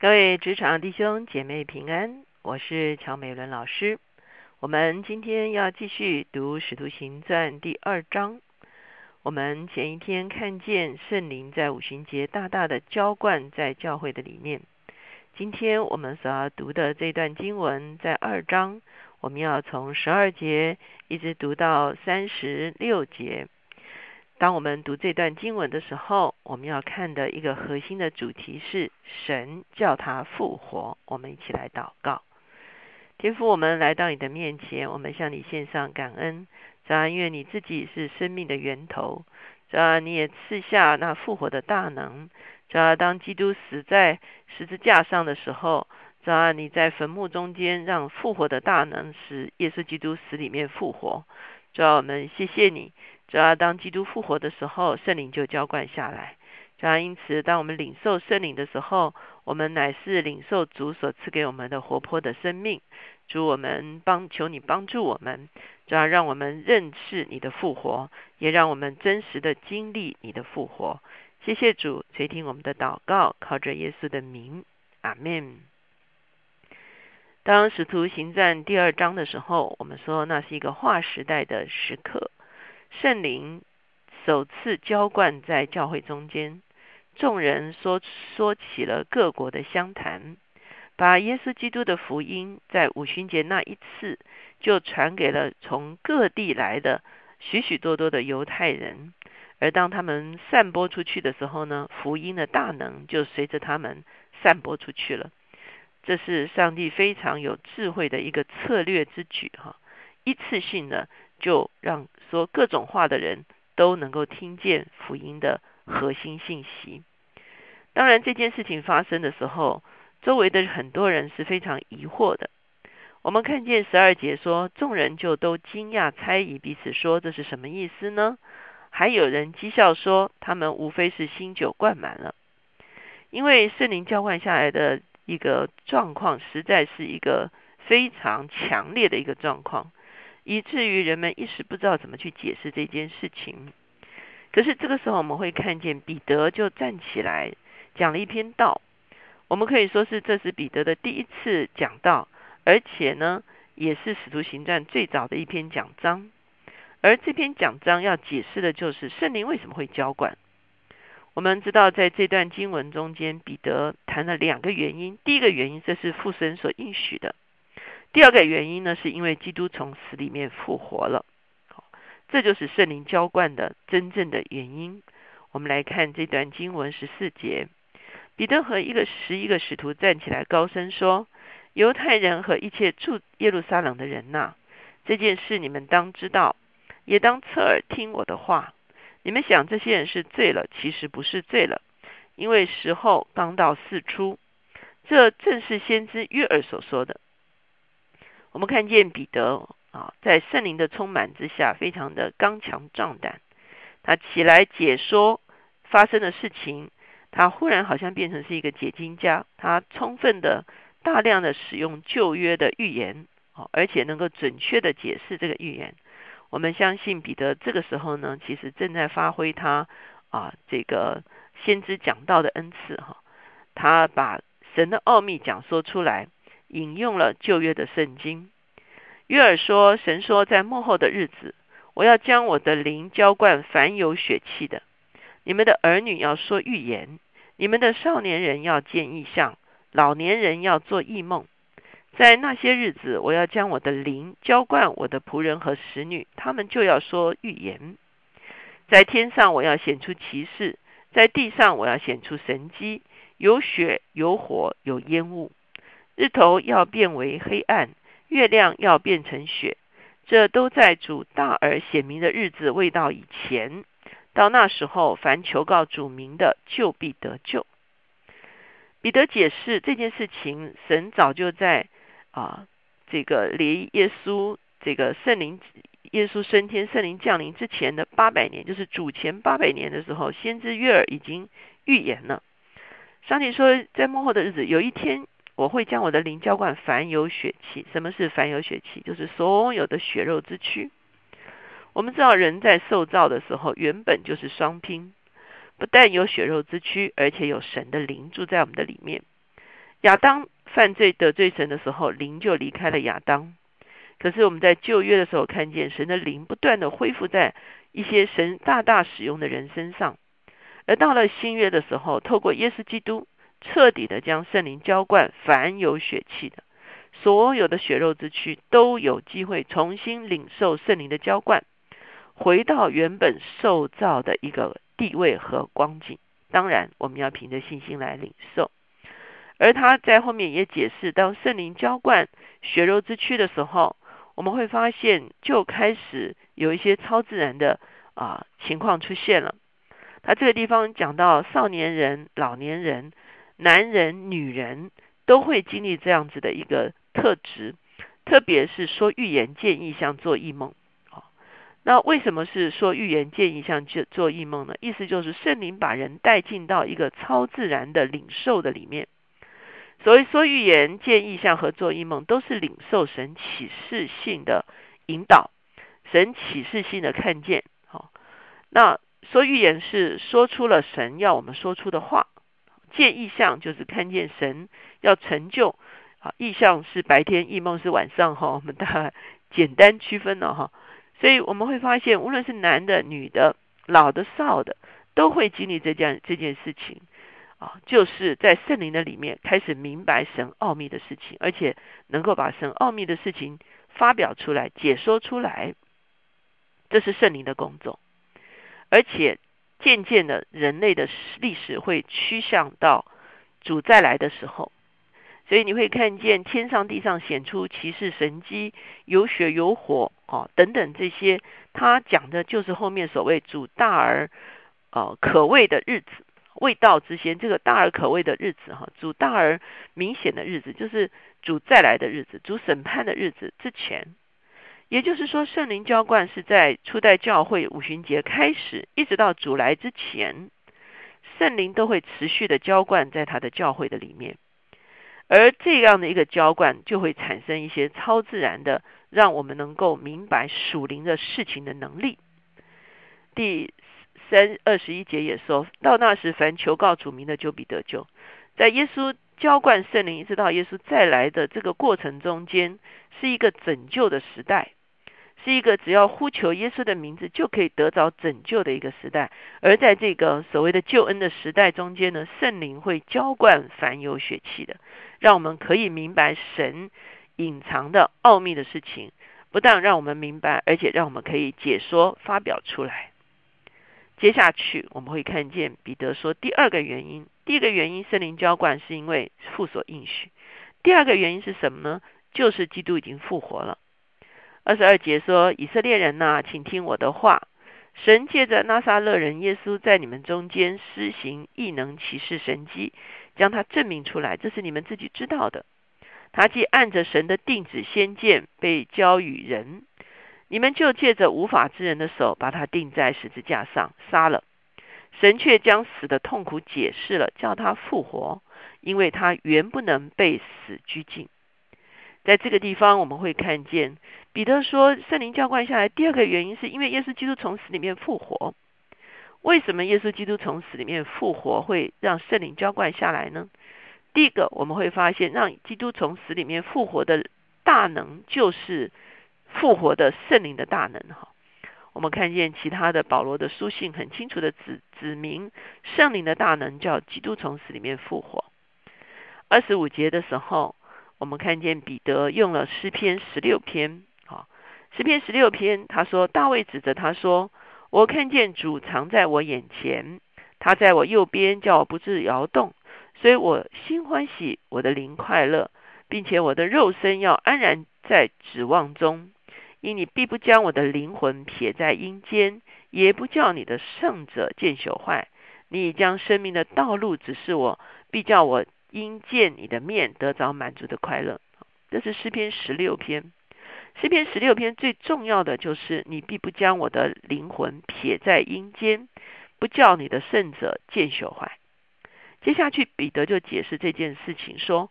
各位职场弟兄姐妹平安，我是乔美伦老师。我们今天要继续读《使徒行传》第二章。我们前一天看见圣灵在五旬节大大的浇灌在教会的里面。今天我们所要读的这段经文在二章，我们要从十二节一直读到三十六节。当我们读这段经文的时候，我们要看的一个核心的主题是神叫他复活。我们一起来祷告，天父，我们来到你的面前，我们向你献上感恩。主啊，因为你自己是生命的源头，主啊，你也赐下那复活的大能。主啊，当基督死在十字架上的时候，主啊，你在坟墓中间让复活的大能使耶稣基督死里面复活。主啊，我们谢谢你。主要当基督复活的时候，圣灵就浇灌下来。主要因此，当我们领受圣灵的时候，我们乃是领受主所赐给我们的活泼的生命。主，我们帮求你帮助我们，主要让我们认识你的复活，也让我们真实的经历你的复活。谢谢主垂听我们的祷告，靠着耶稣的名，阿门。当使徒行传第二章的时候，我们说那是一个划时代的时刻。圣灵首次浇灌在教会中间，众人说说起了各国的相谈，把耶稣基督的福音在五旬节那一次就传给了从各地来的许许多多的犹太人。而当他们散播出去的时候呢，福音的大能就随着他们散播出去了。这是上帝非常有智慧的一个策略之举，哈，一次性的。就让说各种话的人都能够听见福音的核心信息。当然，这件事情发生的时候，周围的很多人是非常疑惑的。我们看见十二节说，众人就都惊讶猜疑，彼此说这是什么意思呢？还有人讥笑说，他们无非是新酒灌满了。因为圣灵浇灌下来的一个状况，实在是一个非常强烈的一个状况。以至于人们一时不知道怎么去解释这件事情。可是这个时候，我们会看见彼得就站起来讲了一篇道。我们可以说是这是彼得的第一次讲道，而且呢，也是使徒行传最早的一篇讲章。而这篇讲章要解释的就是圣灵为什么会浇灌。我们知道，在这段经文中间，彼得谈了两个原因。第一个原因，这是父神所应许的。第二个原因呢，是因为基督从死里面复活了，这就是圣灵浇灌的真正的原因。我们来看这段经文十四节，彼得和一个十一个使徒站起来，高声说：“犹太人和一切住耶路撒冷的人呐，这件事你们当知道，也当侧耳听我的话。你们想这些人是醉了，其实不是醉了，因为时候刚到四出。这正是先知约尔所说的。”我们看见彼得啊，在圣灵的充满之下，非常的刚强壮胆。他起来解说发生的事情，他忽然好像变成是一个解经家。他充分的、大量的使用旧约的预言，哦，而且能够准确的解释这个预言。我们相信彼得这个时候呢，其实正在发挥他啊这个先知讲道的恩赐哈。他把神的奥秘讲说出来。引用了旧约的圣经。约尔说：“神说，在幕后的日子，我要将我的灵浇灌凡有血气的。你们的儿女要说预言，你们的少年人要见异象，老年人要做异梦。在那些日子，我要将我的灵浇灌我的仆人和使女，他们就要说预言。在天上，我要显出奇事；在地上，我要显出神机，有血，有火，有烟雾。”日头要变为黑暗，月亮要变成雪，这都在主大而显明的日子未到以前。到那时候，凡求告主名的，就必得救。彼得解释这件事情，神早就在啊，这个离耶稣这个圣灵耶稣升天、圣灵降临之前的八百年，就是主前八百年的时候，先知约尔已经预言了。上帝说，在幕后的日子，有一天。我会将我的灵浇灌凡有血气。什么是凡有血气？就是所有的血肉之躯。我们知道，人在受造的时候原本就是双拼，不但有血肉之躯，而且有神的灵住在我们的里面。亚当犯罪得罪神的时候，灵就离开了亚当。可是我们在旧约的时候看见神的灵不断的恢复在一些神大大使用的人身上，而到了新约的时候，透过耶稣基督彻底的将圣灵浇灌凡有血气的，所有的血肉之躯都有机会重新领受圣灵的浇灌，回到原本受造的一个地位和光景。当然，我们要凭着信心来领受。而他在后面也解释，当圣灵浇灌血肉之躯的时候。我们会发现，就开始有一些超自然的啊情况出现了。他这个地方讲到，少年人、老年人、男人、女人都会经历这样子的一个特质，特别是说预言、见异象、做异梦。啊，那为什么是说预言、见异象、做做异梦呢？意思就是圣灵把人带进到一个超自然的领受的里面。所以说预言、见意象和做异梦，都是领受神启示性的引导，神启示性的看见。好，那说预言是说出了神要我们说出的话，见意象就是看见神要成就。啊，意象是白天，异梦是晚上。哈，我们的简单区分了哈。所以我们会发现，无论是男的、女的、老的、少的，都会经历这件这件事情。啊，就是在圣灵的里面开始明白神奥秘的事情，而且能够把神奥秘的事情发表出来、解说出来，这是圣灵的工作。而且渐渐的，人类的历史会趋向到主再来的时候，所以你会看见天上地上显出骑士神机，有血有火，哦，等等这些，他讲的就是后面所谓主大而呃可畏的日子。未到之前，这个大而可畏的日子，哈，主大而明显的日子，就是主再来的日子，主审判的日子之前，也就是说，圣灵浇灌是在初代教会五旬节开始，一直到主来之前，圣灵都会持续的浇灌在他的教会的里面，而这样的一个浇灌，就会产生一些超自然的，让我们能够明白属灵的事情的能力。第。三二十一节也说到，那时凡求告主名的就必得救。在耶稣浇灌圣灵，一直到耶稣再来的这个过程中间，是一个拯救的时代，是一个只要呼求耶稣的名字就可以得着拯救的一个时代。而在这个所谓的救恩的时代中间呢，圣灵会浇灌凡有血气的，让我们可以明白神隐藏的奥秘的事情，不但让我们明白，而且让我们可以解说发表出来。接下去我们会看见彼得说第二个原因，第一个原因圣灵浇灌是因为父所应许，第二个原因是什么呢？就是基督已经复活了。二十二节说以色列人呐，请听我的话，神借着拉撒勒人耶稣在你们中间施行异能启示神迹，将他证明出来，这是你们自己知道的。他既按着神的定旨先见被交与人。你们就借着无法之人的手，把他钉在十字架上杀了。神却将死的痛苦解释了，叫他复活，因为他原不能被死拘禁。在这个地方，我们会看见彼得说，圣灵浇灌下来。第二个原因是因为耶稣基督从死里面复活。为什么耶稣基督从死里面复活会让圣灵浇灌下来呢？第一个，我们会发现，让基督从死里面复活的大能就是。复活的圣灵的大能，哈，我们看见其他的保罗的书信很清楚的指指明圣灵的大能叫基督从死里面复活。二十五节的时候，我们看见彼得用了诗篇十六篇，诗篇十六篇，他说大卫指着他说：“我看见主藏在我眼前，他在我右边，叫我不致摇动，所以我心欢喜，我的灵快乐，并且我的肉身要安然在指望中。”因你必不将我的灵魂撇在阴间，也不叫你的圣者见朽坏。你已将生命的道路指示我，必叫我因见你的面得着满足的快乐。这是诗篇十六篇。诗篇十六篇最重要的就是你必不将我的灵魂撇在阴间，不叫你的圣者见朽坏。接下去彼得就解释这件事情，说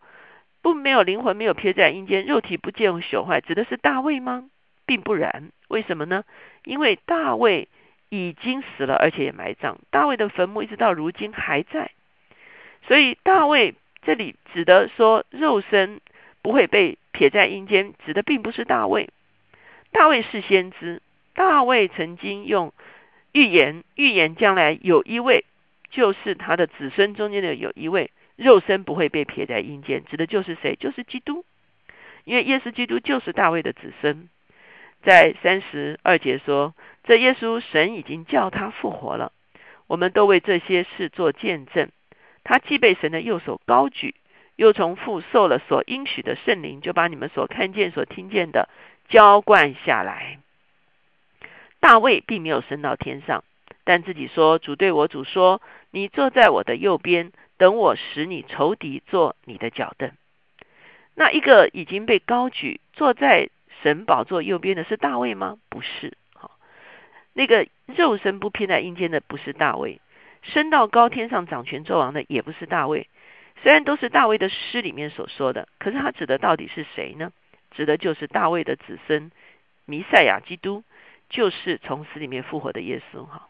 不没有灵魂没有撇在阴间，肉体不见朽坏，指的是大卫吗？并不然，为什么呢？因为大卫已经死了，而且也埋葬。大卫的坟墓一直到如今还在，所以大卫这里指的说肉身不会被撇在阴间，指的并不是大卫。大卫是先知，大卫曾经用预言预言将来有一位，就是他的子孙中间的有一位肉身不会被撇在阴间，指的就是谁？就是基督。因为耶稣基督就是大卫的子孙。在三十二节说，这耶稣神已经叫他复活了，我们都为这些事做见证。他既被神的右手高举，又从父受了所应许的圣灵，就把你们所看见、所听见的浇灌下来。大卫并没有升到天上，但自己说：“主对我主说，你坐在我的右边，等我使你仇敌做你的脚凳。”那一个已经被高举坐在。神宝座右边的是大卫吗？不是，好，那个肉身不偏在阴间的不是大卫，升到高天上掌权作王的也不是大卫。虽然都是大卫的诗里面所说的，可是他指的到底是谁呢？指的就是大卫的子孙弥赛亚基督，就是从死里面复活的耶稣。哈，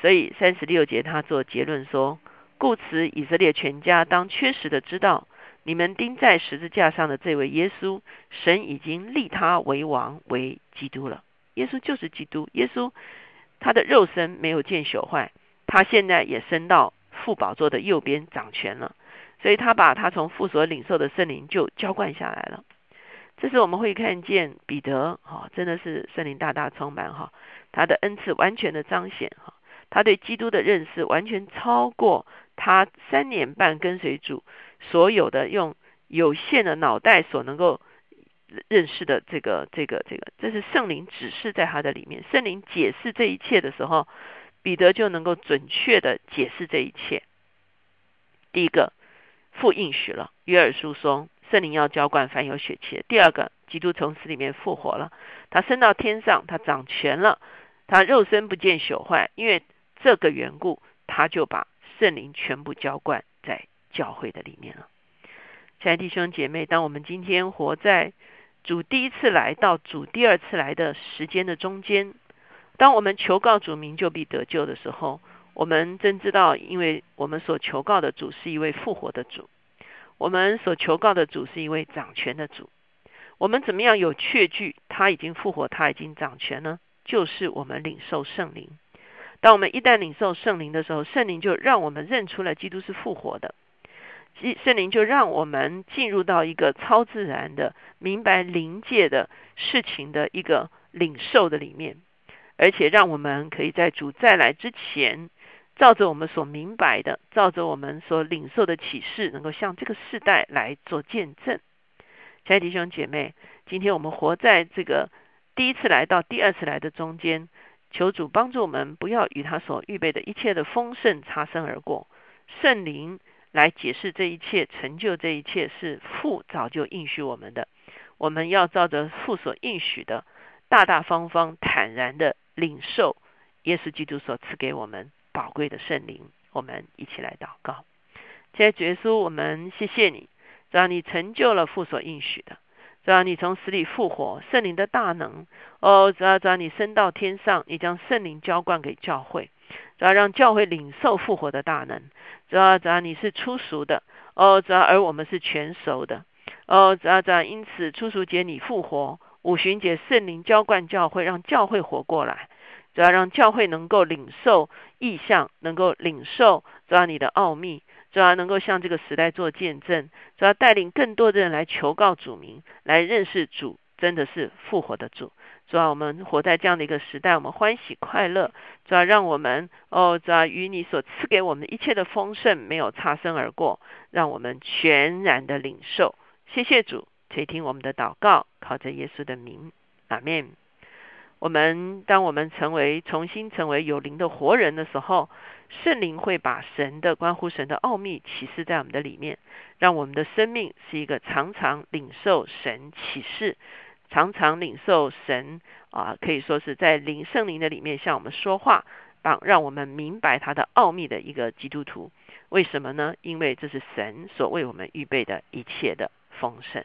所以三十六节他做结论说：故此以色列全家当确实的知道。你们钉在十字架上的这位耶稣，神已经立他为王，为基督了。耶稣就是基督。耶稣他的肉身没有见朽坏，他现在也升到父宝座的右边掌权了。所以他把他从父所领受的圣灵就浇灌下来了。这是我们会看见彼得哈，真的是圣灵大大充满哈，他的恩赐完全的彰显哈，他对基督的认识完全超过他三年半跟随主。所有的用有限的脑袋所能够认识的这个、这个、这个，这是圣灵指示在他的里面。圣灵解释这一切的时候，彼得就能够准确的解释这一切。第一个，复应许了约尔书说，圣灵要浇灌凡有血气。第二个，基督从死里面复活了，他升到天上，他掌权了，他肉身不见朽坏，因为这个缘故，他就把圣灵全部浇灌在。教会的里面了，亲爱的弟兄姐妹，当我们今天活在主第一次来到主第二次来的时间的中间，当我们求告主名就必得救的时候，我们真知道，因为我们所求告的主是一位复活的主，我们所求告的主是一位掌权的主。我们怎么样有确据他已经复活，他已经掌权呢？就是我们领受圣灵。当我们一旦领受圣灵的时候，圣灵就让我们认出了基督是复活的。圣灵就让我们进入到一个超自然的、明白灵界的事情的一个领受的里面，而且让我们可以在主再来之前，照着我们所明白的，照着我们所领受的启示，能够向这个世代来做见证。亲爱的弟兄姐妹，今天我们活在这个第一次来到、第二次来的中间，求主帮助我们，不要与他所预备的一切的丰盛擦身而过。圣灵。来解释这一切，成就这一切，是父早就应许我们的。我们要照着父所应许的，大大方方、坦然的领受耶稣基督所赐给我们宝贵的圣灵。我们一起来祷告。亲爱的耶稣，我们谢谢你，让你成就了父所应许的，让你从死里复活，圣灵的大能。哦，只要只要你升到天上，你将圣灵浇灌给教会。只要让教会领受复活的大能，只要只要你是初熟的哦，只要而我们是全熟的哦，只要只要因此初熟节你复活，五旬节圣灵浇灌教会，让教会活过来，主要让教会能够领受意象，能够领受主要你的奥秘，主要能够向这个时代做见证，主要带领更多的人来求告主名，来认识主真的是复活的主。主要我们活在这样的一个时代，我们欢喜快乐。主要让我们哦，主要与你所赐给我们一切的丰盛没有擦身而过，让我们全然的领受。谢谢主垂听我们的祷告，靠着耶稣的名，阿门。我们当我们成为重新成为有灵的活人的时候，圣灵会把神的关乎神的奥秘启示在我们的里面，让我们的生命是一个常常领受神启示。常常领受神啊，可以说是在灵圣灵的里面向我们说话，让让我们明白他的奥秘的一个基督徒。为什么呢？因为这是神所为我们预备的一切的丰盛。